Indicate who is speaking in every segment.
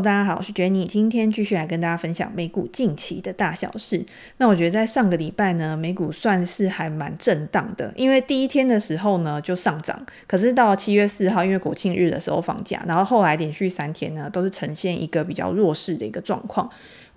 Speaker 1: 大家好，我是 Jenny，今天继续来跟大家分享美股近期的大小事。那我觉得在上个礼拜呢，美股算是还蛮震荡的，因为第一天的时候呢就上涨，可是到七月四号，因为国庆日的时候放假，然后后来连续三天呢都是呈现一个比较弱势的一个状况。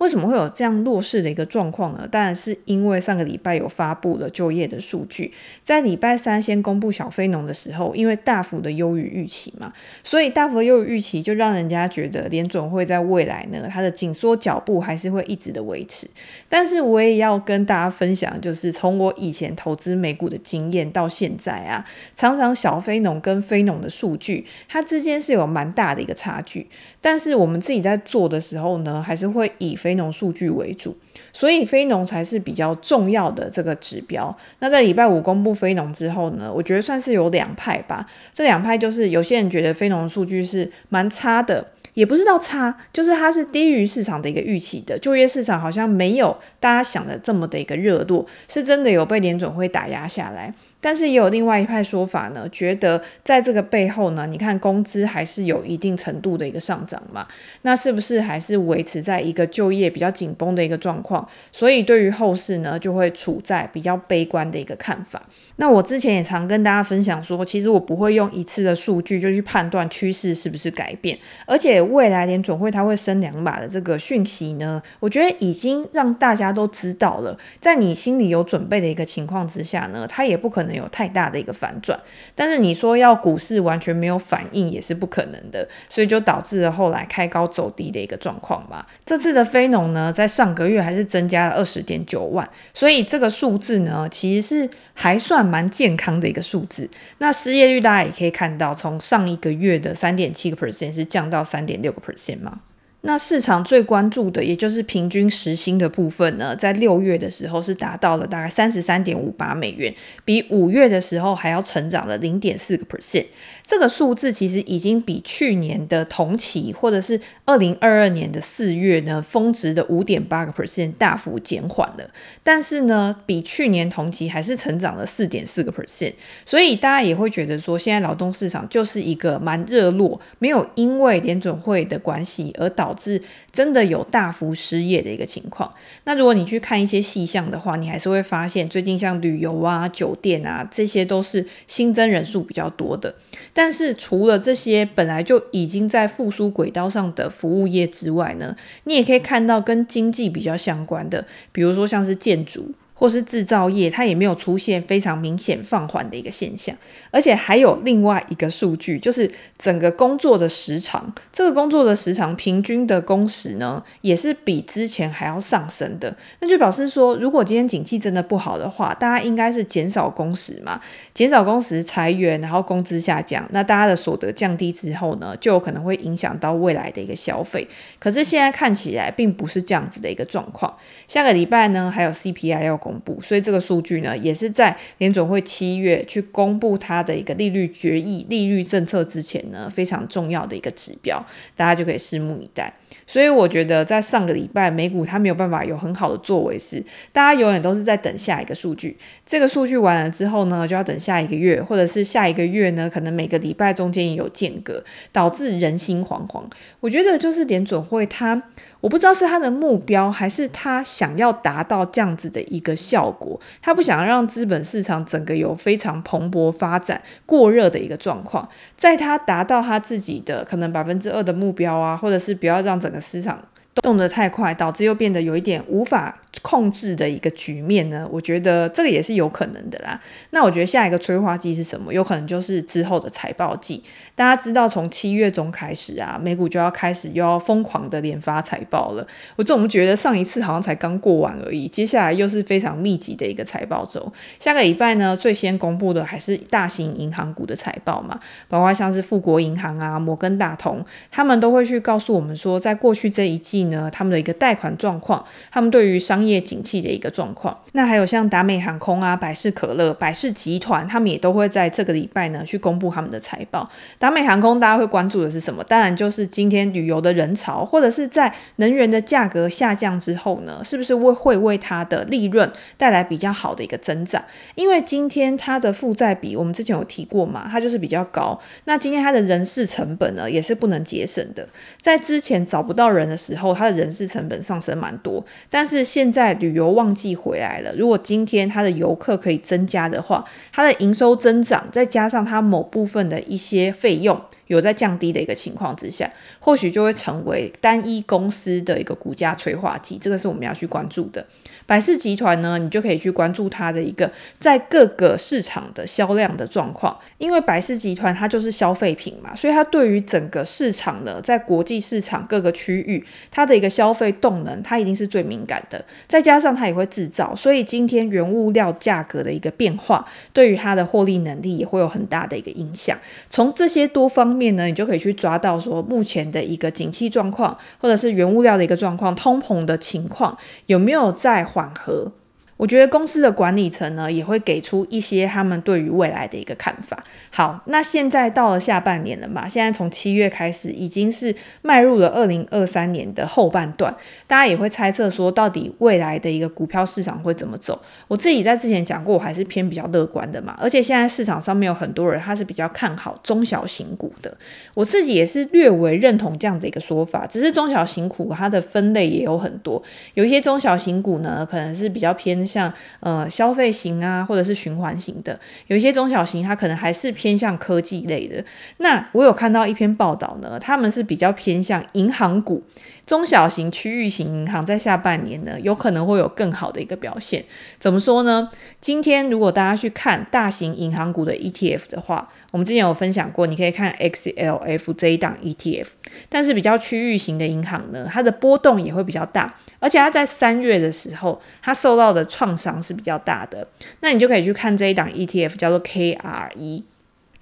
Speaker 1: 为什么会有这样弱势的一个状况呢？当然是因为上个礼拜有发布了就业的数据，在礼拜三先公布小非农的时候，因为大幅的优于预期嘛，所以大幅的优于预期就让人家觉得联准会在未来呢，它的紧缩脚步还是会一直的维持。但是我也要跟大家分享，就是从我以前投资美股的经验到现在啊，常常小非农跟非农的数据，它之间是有蛮大的一个差距。但是我们自己在做的时候呢，还是会以非非农数据为主，所以非农才是比较重要的这个指标。那在礼拜五公布非农之后呢，我觉得算是有两派吧。这两派就是有些人觉得非农数据是蛮差的，也不知道差，就是它是低于市场的一个预期的。就业市场好像没有大家想的这么的一个热度，是真的有被联准会打压下来。但是也有另外一派说法呢，觉得在这个背后呢，你看工资还是有一定程度的一个上涨嘛，那是不是还是维持在一个就业比较紧绷的一个状况？所以对于后市呢，就会处在比较悲观的一个看法。那我之前也常跟大家分享说，其实我不会用一次的数据就去判断趋势是不是改变，而且未来联准会它会升两码的这个讯息呢，我觉得已经让大家都知道了，在你心里有准备的一个情况之下呢，它也不可能。有太大的一个反转，但是你说要股市完全没有反应也是不可能的，所以就导致了后来开高走低的一个状况嘛。这次的非农呢，在上个月还是增加了二十点九万，所以这个数字呢，其实是还算蛮健康的一个数字。那失业率大家也可以看到，从上一个月的三点七个 percent 是降到三点六个 percent 嘛。那市场最关注的，也就是平均时薪的部分呢，在六月的时候是达到了大概三十三点五八美元，比五月的时候还要成长了零点四个 percent。这个数字其实已经比去年的同期，或者是二零二二年的四月呢，峰值的五点八个 percent 大幅减缓了。但是呢，比去年同期还是成长了四点四个 percent。所以大家也会觉得说，现在劳动市场就是一个蛮热络，没有因为联准会的关系而导致真的有大幅失业的一个情况。那如果你去看一些细项的话，你还是会发现，最近像旅游啊、酒店啊，这些都是新增人数比较多的。但是除了这些本来就已经在复苏轨道上的服务业之外呢，你也可以看到跟经济比较相关的，比如说像是建筑。或是制造业，它也没有出现非常明显放缓的一个现象，而且还有另外一个数据，就是整个工作的时长，这个工作的时长平均的工时呢，也是比之前还要上升的。那就表示说，如果今天景气真的不好的话，大家应该是减少工时嘛，减少工时裁员，然后工资下降，那大家的所得降低之后呢，就有可能会影响到未来的一个消费。可是现在看起来并不是这样子的一个状况。下个礼拜呢，还有 CPI 要公所以这个数据呢，也是在联准会七月去公布它的一个利率决议、利率政策之前呢，非常重要的一个指标，大家就可以拭目以待。所以我觉得在上个礼拜美股它没有办法有很好的作为是，大家永远都是在等下一个数据，这个数据完了之后呢，就要等下一个月，或者是下一个月呢，可能每个礼拜中间也有间隔，导致人心惶惶。我觉得就是联准会它。我不知道是他的目标，还是他想要达到这样子的一个效果。他不想让资本市场整个有非常蓬勃发展、过热的一个状况。在他达到他自己的可能百分之二的目标啊，或者是不要让整个市场动得太快，导致又变得有一点无法控制的一个局面呢，我觉得这个也是有可能的啦。那我觉得下一个催化剂是什么？有可能就是之后的财报季。大家知道，从七月中开始啊，美股就要开始又要疯狂的连发财报了。我总觉得上一次好像才刚过完而已，接下来又是非常密集的一个财报周。下个礼拜呢，最先公布的还是大型银行股的财报嘛，包括像是富国银行啊、摩根大通，他们都会去告诉我们说，在过去这一季呢，他们的一个贷款状况，他们对于商业景气的一个状况。那还有像达美航空啊、百事可乐、百事集团，他们也都会在这个礼拜呢去公布他们的财报。达美航空大家会关注的是什么？当然就是今天旅游的人潮，或者是在能源的价格下降之后呢，是不是会会为它的利润带来比较好的一个增长？因为今天它的负债比，我们之前有提过嘛，它就是比较高。那今天它的人事成本呢，也是不能节省的。在之前找不到人的时候，它的人事成本上升蛮多。但是现在旅游旺季回来了，如果今天它的游客可以增加的话，它的营收增长，再加上它某部分的一些费用有在降低的一个情况之下，或许就会成为单一公司的一个股价催化剂。这个是我们要去关注的。百事集团呢，你就可以去关注它的一个在各个市场的销量的状况，因为百事集团它就是消费品嘛，所以它对于整个市场呢，在国际市场各个区域，它的一个消费动能，它一定是最敏感的。再加上它也会制造，所以今天原物料价格的一个变化，对于它的获利能力也会有很大的一个影响。从这些多方面呢，你就可以去抓到说目前的一个景气状况，或者是原物料的一个状况，通膨的情况有没有在缓和。我觉得公司的管理层呢，也会给出一些他们对于未来的一个看法。好，那现在到了下半年了嘛，现在从七月开始，已经是迈入了二零二三年的后半段，大家也会猜测说，到底未来的一个股票市场会怎么走？我自己在之前讲过，我还是偏比较乐观的嘛。而且现在市场上面有很多人，他是比较看好中小型股的，我自己也是略微认同这样的一个说法。只是中小型股它的分类也有很多，有一些中小型股呢，可能是比较偏。像呃消费型啊，或者是循环型的，有一些中小型，它可能还是偏向科技类的。那我有看到一篇报道呢，他们是比较偏向银行股。中小型区域型银行在下半年呢，有可能会有更好的一个表现。怎么说呢？今天如果大家去看大型银行股的 ETF 的话，我们之前有分享过，你可以看 XLF 这一档 ETF。但是比较区域型的银行呢，它的波动也会比较大，而且它在三月的时候，它受到的创伤是比较大的。那你就可以去看这一档 ETF，叫做 KRE。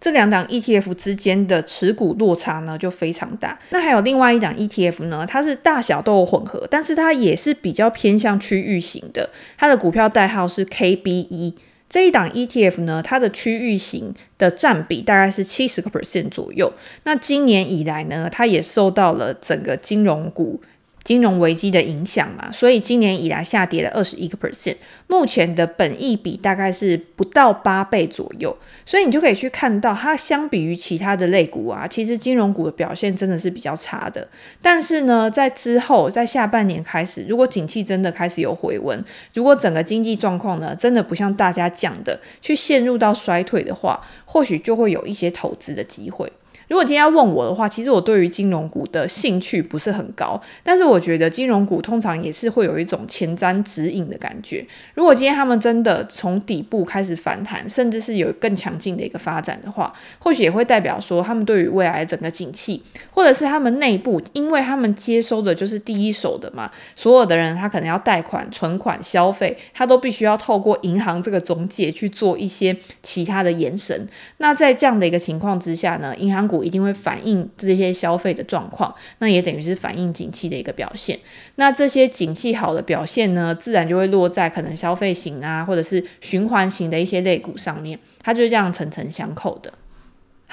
Speaker 1: 这两档 ETF 之间的持股落差呢，就非常大。那还有另外一档 ETF 呢，它是大小都有混合，但是它也是比较偏向区域型的。它的股票代号是 KBE。这一档 ETF 呢，它的区域型的占比大概是七十个 percent 左右。那今年以来呢，它也受到了整个金融股。金融危机的影响嘛，所以今年以来下跌了二十一个 percent，目前的本益比大概是不到八倍左右，所以你就可以去看到它相比于其他的类股啊，其实金融股的表现真的是比较差的。但是呢，在之后在下半年开始，如果景气真的开始有回温，如果整个经济状况呢真的不像大家讲的去陷入到衰退的话，或许就会有一些投资的机会。如果今天要问我的话，其实我对于金融股的兴趣不是很高，但是我觉得金融股通常也是会有一种前瞻指引的感觉。如果今天他们真的从底部开始反弹，甚至是有更强劲的一个发展的话，或许也会代表说他们对于未来整个景气，或者是他们内部，因为他们接收的就是第一手的嘛，所有的人他可能要贷款、存款、消费，他都必须要透过银行这个中介去做一些其他的延伸。那在这样的一个情况之下呢，银行股。一定会反映这些消费的状况，那也等于是反映景气的一个表现。那这些景气好的表现呢，自然就会落在可能消费型啊，或者是循环型的一些类股上面，它就是这样层层相扣的。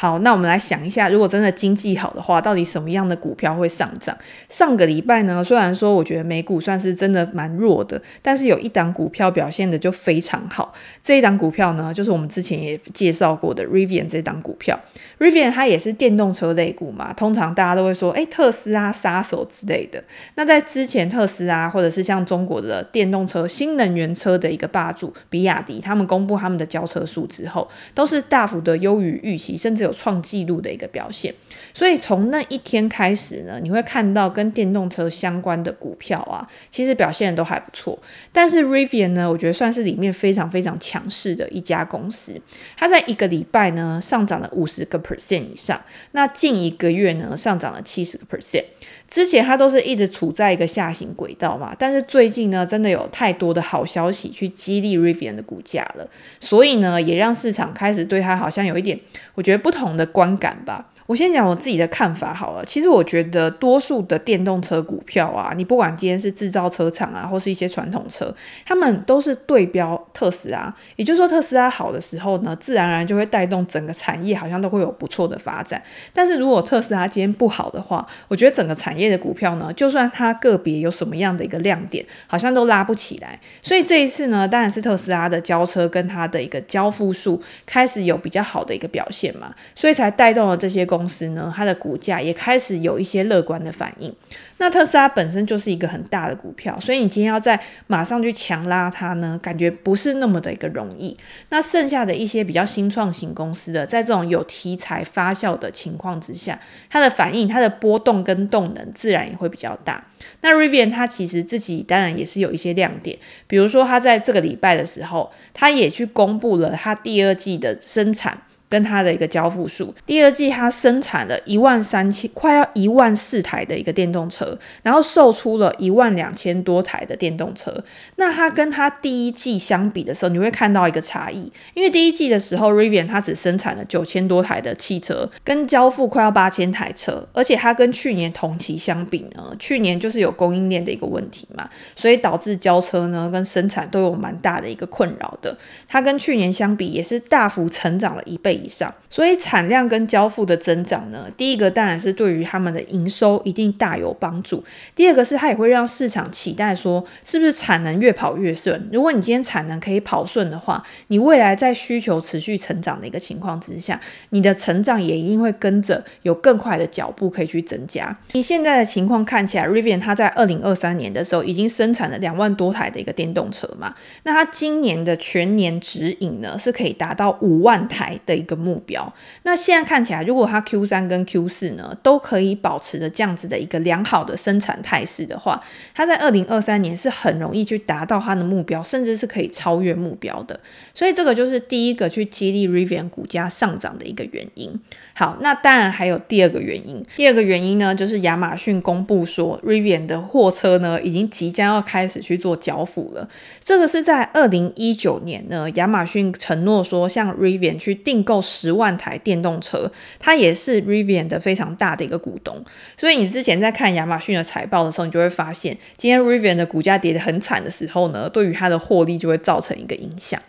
Speaker 1: 好，那我们来想一下，如果真的经济好的话，到底什么样的股票会上涨？上个礼拜呢，虽然说我觉得美股算是真的蛮弱的，但是有一档股票表现的就非常好。这一档股票呢，就是我们之前也介绍过的 Rivian 这档股票。Rivian 它也是电动车类股嘛，通常大家都会说，诶，特斯拉杀手之类的。那在之前，特斯拉或者是像中国的电动车、新能源车的一个霸主比亚迪，他们公布他们的交车数之后，都是大幅的优于预期，甚至有。有创纪录的一个表现，所以从那一天开始呢，你会看到跟电动车相关的股票啊，其实表现都还不错。但是 Rivian 呢，我觉得算是里面非常非常强势的一家公司，它在一个礼拜呢上涨了五十个 percent 以上，那近一个月呢上涨了七十个 percent。之前它都是一直处在一个下行轨道嘛，但是最近呢，真的有太多的好消息去激励 Rivian 的股价了，所以呢，也让市场开始对它好像有一点，我觉得不同的观感吧。我先讲我自己的看法好了。其实我觉得多数的电动车股票啊，你不管今天是制造车厂啊，或是一些传统车，他们都是对标特斯拉。也就是说，特斯拉好的时候呢，自然而然就会带动整个产业，好像都会有不错的发展。但是如果特斯拉今天不好的话，我觉得整个产业的股票呢，就算它个别有什么样的一个亮点，好像都拉不起来。所以这一次呢，当然是特斯拉的交车跟它的一个交付数开始有比较好的一个表现嘛，所以才带动了这些公。公司呢，它的股价也开始有一些乐观的反应。那特斯拉本身就是一个很大的股票，所以你今天要再马上去强拉它呢，感觉不是那么的一个容易。那剩下的一些比较新创型公司的，在这种有题材发酵的情况之下，它的反应、它的波动跟动能自然也会比较大。那 Rivian 它其实自己当然也是有一些亮点，比如说它在这个礼拜的时候，它也去公布了它第二季的生产。跟它的一个交付数，第二季它生产了一万三千，快要一万四台的一个电动车，然后售出了一万两千多台的电动车。那它跟它第一季相比的时候，你会看到一个差异，因为第一季的时候，Rivian 它只生产了九千多台的汽车，跟交付快要八千台车，而且它跟去年同期相比呢，去年就是有供应链的一个问题嘛，所以导致交车呢跟生产都有蛮大的一个困扰的。它跟去年相比也是大幅成长了一倍。以上，所以产量跟交付的增长呢，第一个当然是对于他们的营收一定大有帮助。第二个是它也会让市场期待说，是不是产能越跑越顺？如果你今天产能可以跑顺的话，你未来在需求持续成长的一个情况之下，你的成长也一定会跟着有更快的脚步可以去增加。你现在的情况看起来，Rivian 它在二零二三年的时候已经生产了两万多台的一个电动车嘛，那它今年的全年指引呢是可以达到五万台的个目标，那现在看起来，如果它 Q 三跟 Q 四呢都可以保持着这样子的一个良好的生产态势的话，它在二零二三年是很容易去达到它的目标，甚至是可以超越目标的。所以这个就是第一个去激励 Rivian 股价上涨的一个原因。好，那当然还有第二个原因，第二个原因呢，就是亚马逊公布说 Rivian 的货车呢已经即将要开始去做交付了。这个是在二零一九年呢，亚马逊承诺说向 Rivian 去订购十万台电动车，它也是 Rivian 的非常大的一个股东。所以你之前在看亚马逊的财报的时候，你就会发现，今天 Rivian 的股价跌得很惨的时候呢，对于它的获利就会造成一个影响。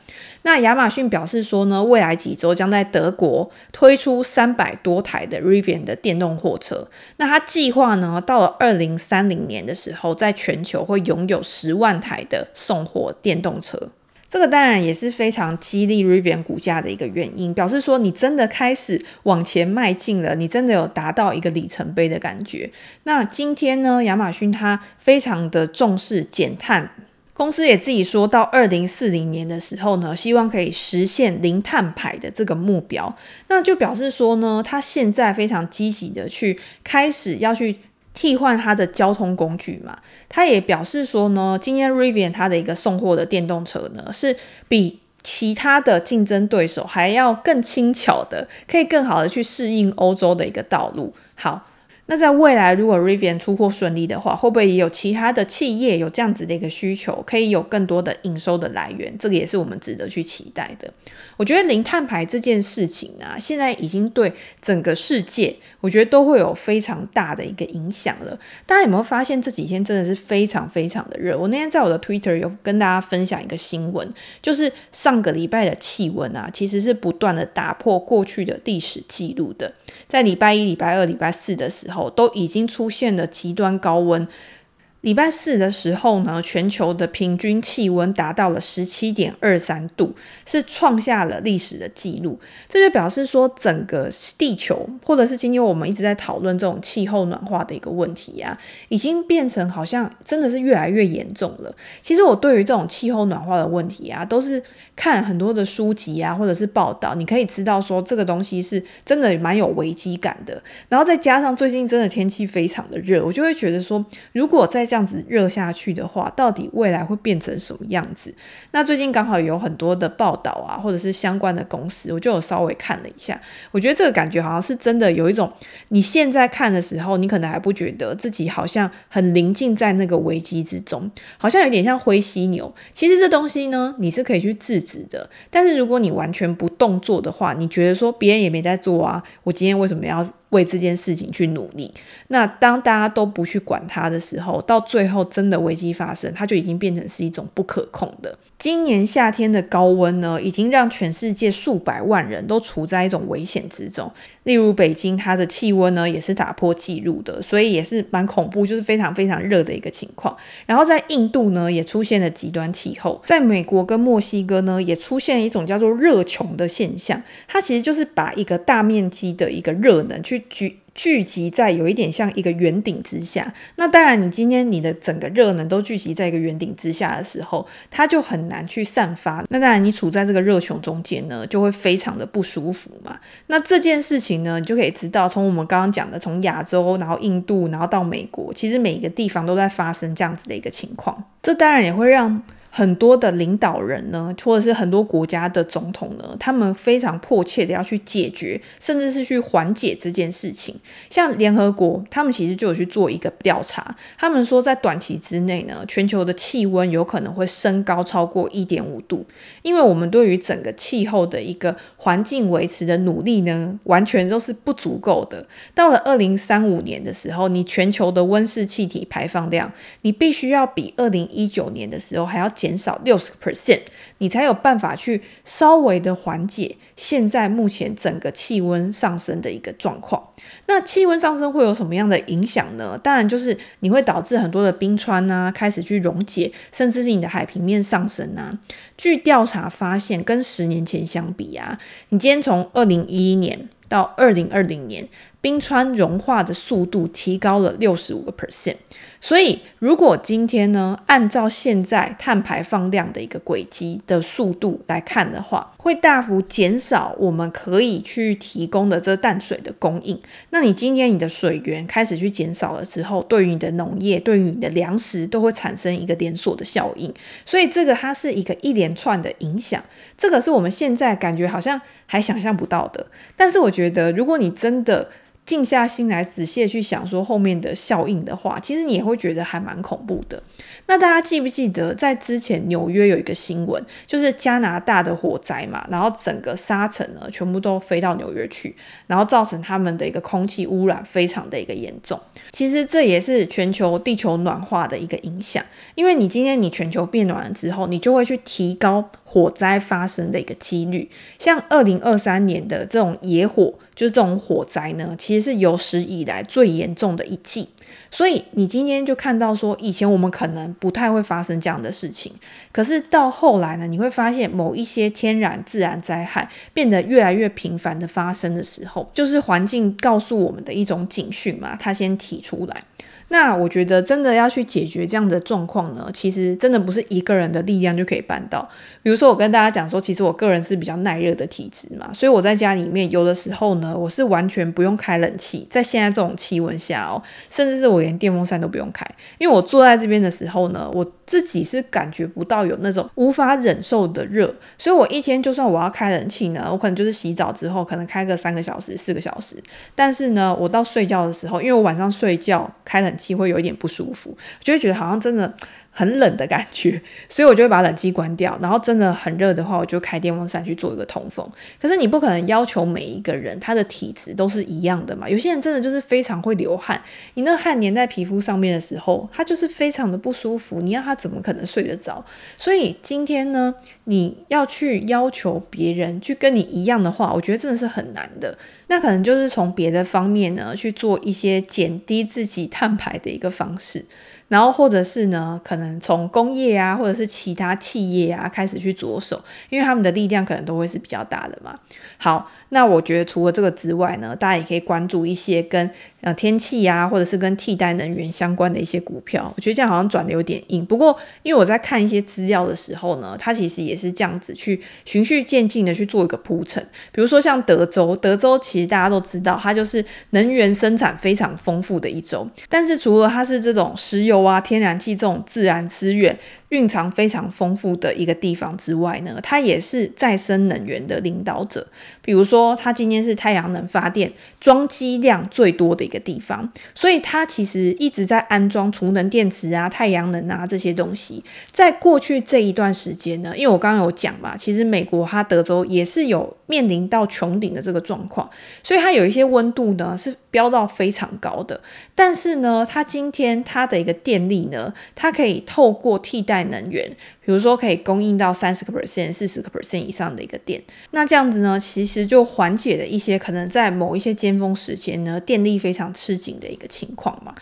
Speaker 1: 那亚马逊表示说呢，未来几周将在德国推出三百多台的 Rivian 的电动货车。那他计划呢，到了二零三零年的时候，在全球会拥有十万台的送货电动车。这个当然也是非常激励 Rivian 股价的一个原因，表示说你真的开始往前迈进了，你真的有达到一个里程碑的感觉。那今天呢，亚马逊它非常的重视减碳。公司也自己说到，二零四零年的时候呢，希望可以实现零碳排的这个目标。那就表示说呢，他现在非常积极的去开始要去替换他的交通工具嘛。他也表示说呢，今天 Rivian 它的一个送货的电动车呢，是比其他的竞争对手还要更轻巧的，可以更好的去适应欧洲的一个道路。好。那在未来，如果 Rivian 出货顺利的话，会不会也有其他的企业有这样子的一个需求，可以有更多的营收的来源？这个也是我们值得去期待的。我觉得零碳排这件事情啊，现在已经对整个世界，我觉得都会有非常大的一个影响了。大家有没有发现这几天真的是非常非常的热？我那天在我的 Twitter 有跟大家分享一个新闻，就是上个礼拜的气温啊，其实是不断的打破过去的历史记录的。在礼拜一、礼拜二、礼拜四的时候。都已经出现了极端高温。礼拜四的时候呢，全球的平均气温达到了十七点二三度，是创下了历史的记录。这就表示说，整个地球，或者是今天我们一直在讨论这种气候暖化的一个问题啊，已经变成好像真的是越来越严重了。其实我对于这种气候暖化的问题啊，都是看很多的书籍啊，或者是报道，你可以知道说这个东西是真的蛮有危机感的。然后再加上最近真的天气非常的热，我就会觉得说，如果在这样子热下去的话，到底未来会变成什么样子？那最近刚好有很多的报道啊，或者是相关的公司，我就有稍微看了一下。我觉得这个感觉好像是真的有一种，你现在看的时候，你可能还不觉得自己好像很临近在那个危机之中，好像有点像灰犀牛。其实这东西呢，你是可以去制止的。但是如果你完全不动作的话，你觉得说别人也没在做啊，我今天为什么要？为这件事情去努力。那当大家都不去管它的时候，到最后真的危机发生，它就已经变成是一种不可控的。今年夏天的高温呢，已经让全世界数百万人都处在一种危险之中。例如北京，它的气温呢也是打破纪录的，所以也是蛮恐怖，就是非常非常热的一个情况。然后在印度呢，也出现了极端气候。在美国跟墨西哥呢，也出现一种叫做热穷的现象，它其实就是把一个大面积的一个热能去聚。聚集在有一点像一个圆顶之下，那当然，你今天你的整个热能都聚集在一个圆顶之下的时候，它就很难去散发。那当然，你处在这个热穹中间呢，就会非常的不舒服嘛。那这件事情呢，你就可以知道，从我们刚刚讲的，从亚洲，然后印度，然后到美国，其实每一个地方都在发生这样子的一个情况。这当然也会让。很多的领导人呢，或者是很多国家的总统呢，他们非常迫切的要去解决，甚至是去缓解这件事情。像联合国，他们其实就有去做一个调查，他们说在短期之内呢，全球的气温有可能会升高超过一点五度，因为我们对于整个气候的一个环境维持的努力呢，完全都是不足够的。到了二零三五年的时候，你全球的温室气体排放量，你必须要比二零一九年的时候还要。减少六十个 percent，你才有办法去稍微的缓解现在目前整个气温上升的一个状况。那气温上升会有什么样的影响呢？当然就是你会导致很多的冰川啊开始去溶解，甚至是你的海平面上升啊。据调查发现，跟十年前相比啊，你今天从二零一一年到二零二零年，冰川融化的速度提高了六十五个 percent。所以，如果今天呢，按照现在碳排放量的一个轨迹的速度来看的话，会大幅减少我们可以去提供的这淡水的供应。那你今天你的水源开始去减少了之后，对于你的农业、对于你的粮食都会产生一个连锁的效应。所以，这个它是一个一连串的影响。这个是我们现在感觉好像还想象不到的。但是，我觉得如果你真的静下心来，仔细去想说后面的效应的话，其实你也会觉得还蛮恐怖的。那大家记不记得，在之前纽约有一个新闻，就是加拿大的火灾嘛，然后整个沙尘呢全部都飞到纽约去，然后造成他们的一个空气污染非常的一个严重。其实这也是全球地球暖化的一个影响，因为你今天你全球变暖了之后，你就会去提高火灾发生的一个几率。像二零二三年的这种野火。就是这种火灾呢，其实是有史以来最严重的一季。所以你今天就看到说，以前我们可能不太会发生这样的事情，可是到后来呢，你会发现某一些天然自然灾害变得越来越频繁的发生的时候，就是环境告诉我们的一种警讯嘛，它先提出来。那我觉得真的要去解决这样的状况呢，其实真的不是一个人的力量就可以办到。比如说，我跟大家讲说，其实我个人是比较耐热的体质嘛，所以我在家里面有的时候呢，我是完全不用开冷气，在现在这种气温下哦，甚至是我连电风扇都不用开，因为我坐在这边的时候呢，我自己是感觉不到有那种无法忍受的热，所以我一天就算我要开冷气呢，我可能就是洗澡之后可能开个三个小时、四个小时，但是呢，我到睡觉的时候，因为我晚上睡觉开冷气会有一点不舒服，就会觉得好像真的。很冷的感觉，所以我就会把冷气关掉，然后真的很热的话，我就开电风扇去做一个通风。可是你不可能要求每一个人他的体质都是一样的嘛？有些人真的就是非常会流汗，你那汗粘在皮肤上面的时候，他就是非常的不舒服。你让他怎么可能睡得着？所以今天呢，你要去要求别人去跟你一样的话，我觉得真的是很难的。那可能就是从别的方面呢去做一些减低自己碳排的一个方式。然后或者是呢，可能从工业啊，或者是其他企业啊开始去着手，因为他们的力量可能都会是比较大的嘛。好，那我觉得除了这个之外呢，大家也可以关注一些跟呃天气啊，或者是跟替代能源相关的一些股票。我觉得这样好像转的有点硬，不过因为我在看一些资料的时候呢，它其实也是这样子去循序渐进的去做一个铺陈。比如说像德州，德州其实大家都知道，它就是能源生产非常丰富的一州，但是除了它是这种石油。哇，天然气这种自然资源蕴藏非常丰富的一个地方之外呢，它也是再生能源的领导者。比如说，它今天是太阳能发电装机量最多的一个地方，所以它其实一直在安装储能电池啊、太阳能啊这些东西。在过去这一段时间呢，因为我刚刚有讲嘛，其实美国它德州也是有面临到穹顶的这个状况，所以它有一些温度呢是飙到非常高的。但是呢，它今天它的一个电力呢，它可以透过替代能源，比如说可以供应到三十个 percent、四十个 percent 以上的一个电。那这样子呢，其实就缓解了一些可能在某一些尖峰时间呢，电力非常吃紧的一个情况嘛。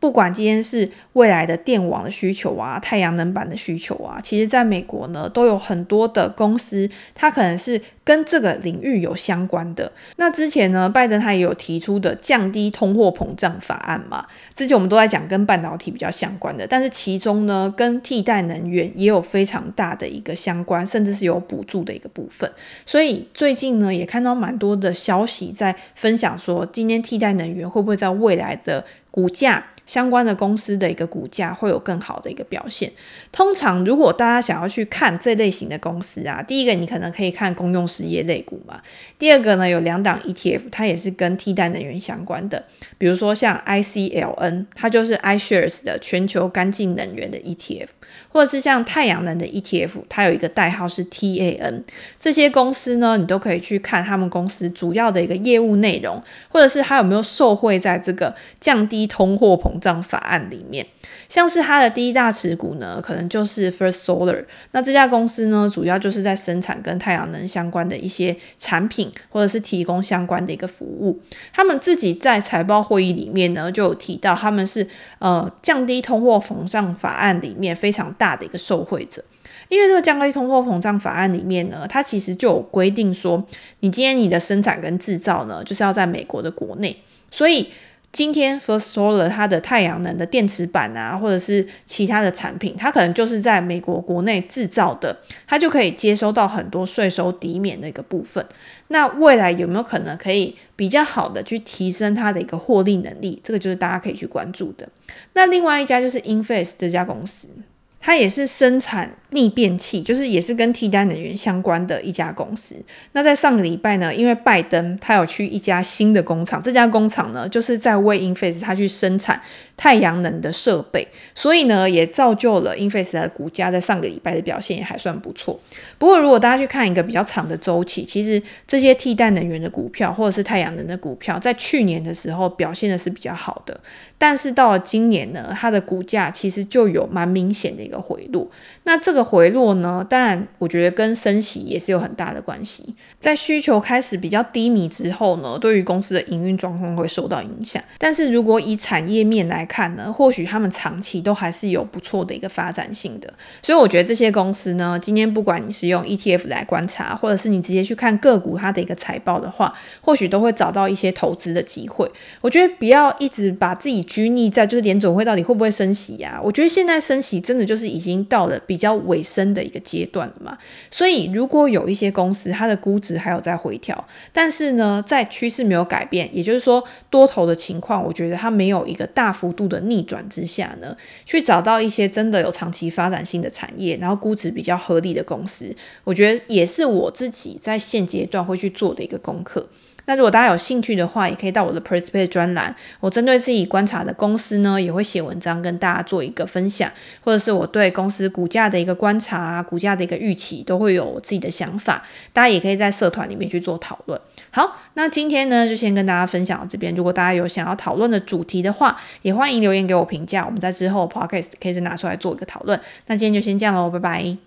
Speaker 1: 不管今天是未来的电网的需求啊，太阳能板的需求啊，其实在美国呢，都有很多的公司，它可能是跟这个领域有相关的。那之前呢，拜登他也有提出的降低通货膨胀法案嘛，之前我们都在讲跟半导体比较相关的，但是其中呢，跟替代能源也有非常大的一个相关，甚至是有补助的一个部分。所以最近呢，也看到蛮多的消息在分享说，今天替代能源会不会在未来的股价，相关的公司的一个股价会有更好的一个表现。通常，如果大家想要去看这类型的公司啊，第一个你可能可以看公用事业类股嘛。第二个呢，有两档 ETF，它也是跟替代能源相关的，比如说像 ICLN，它就是 iShares 的全球干净能源的 ETF，或者是像太阳能的 ETF，它有一个代号是 TAN。这些公司呢，你都可以去看他们公司主要的一个业务内容，或者是它有没有受惠在这个降低通货膨。膨胀法案里面，像是它的第一大持股呢，可能就是 First Solar。那这家公司呢，主要就是在生产跟太阳能相关的一些产品，或者是提供相关的一个服务。他们自己在财报会议里面呢，就有提到他们是呃降低通货膨胀法案里面非常大的一个受惠者。因为这个降低通货膨胀法案里面呢，它其实就有规定说，你今天你的生产跟制造呢，就是要在美国的国内，所以。今天 First Solar 它的太阳能的电池板啊，或者是其他的产品，它可能就是在美国国内制造的，它就可以接收到很多税收抵免的一个部分。那未来有没有可能可以比较好的去提升它的一个获利能力？这个就是大家可以去关注的。那另外一家就是 Inface 这家公司。它也是生产逆变器，就是也是跟替代能源相关的一家公司。那在上个礼拜呢，因为拜登他有去一家新的工厂，这家工厂呢就是在为 Enphase 他去生产太阳能的设备，所以呢也造就了 Enphase 的股价在上个礼拜的表现也还算不错。不过如果大家去看一个比较长的周期，其实这些替代能源的股票或者是太阳能的股票，在去年的时候表现的是比较好的。但是到了今年呢，它的股价其实就有蛮明显的个回落。那这个回落呢，当然我觉得跟升息也是有很大的关系。在需求开始比较低迷之后呢，对于公司的营运状况会受到影响。但是如果以产业面来看呢，或许他们长期都还是有不错的一个发展性的。所以我觉得这些公司呢，今天不管你是用 ETF 来观察，或者是你直接去看个股它的一个财报的话，或许都会找到一些投资的机会。我觉得不要一直把自己拘泥在就是联总会到底会不会升息呀？我觉得现在升息真的就是已经到了比较尾声的一个阶段了嘛。所以如果有一些公司它的估值还有在回调，但是呢，在趋势没有改变，也就是说多头的情况，我觉得它没有一个大幅度的逆转之下呢，去找到一些真的有长期发展性的产业，然后估值比较合理的公司，我觉得也是我自己在现阶段会去做的一个功课。那如果大家有兴趣的话，也可以到我的 p r e s p e c t 专栏，我针对自己观察的公司呢，也会写文章跟大家做一个分享，或者是我对公司股价的一个观察啊，股价的一个预期，都会有我自己的想法。大家也可以在社团里面去做讨论。好，那今天呢，就先跟大家分享到这边。如果大家有想要讨论的主题的话，也欢迎留言给我评价，我们在之后 Podcast 可以再拿出来做一个讨论。那今天就先这样喽，拜拜。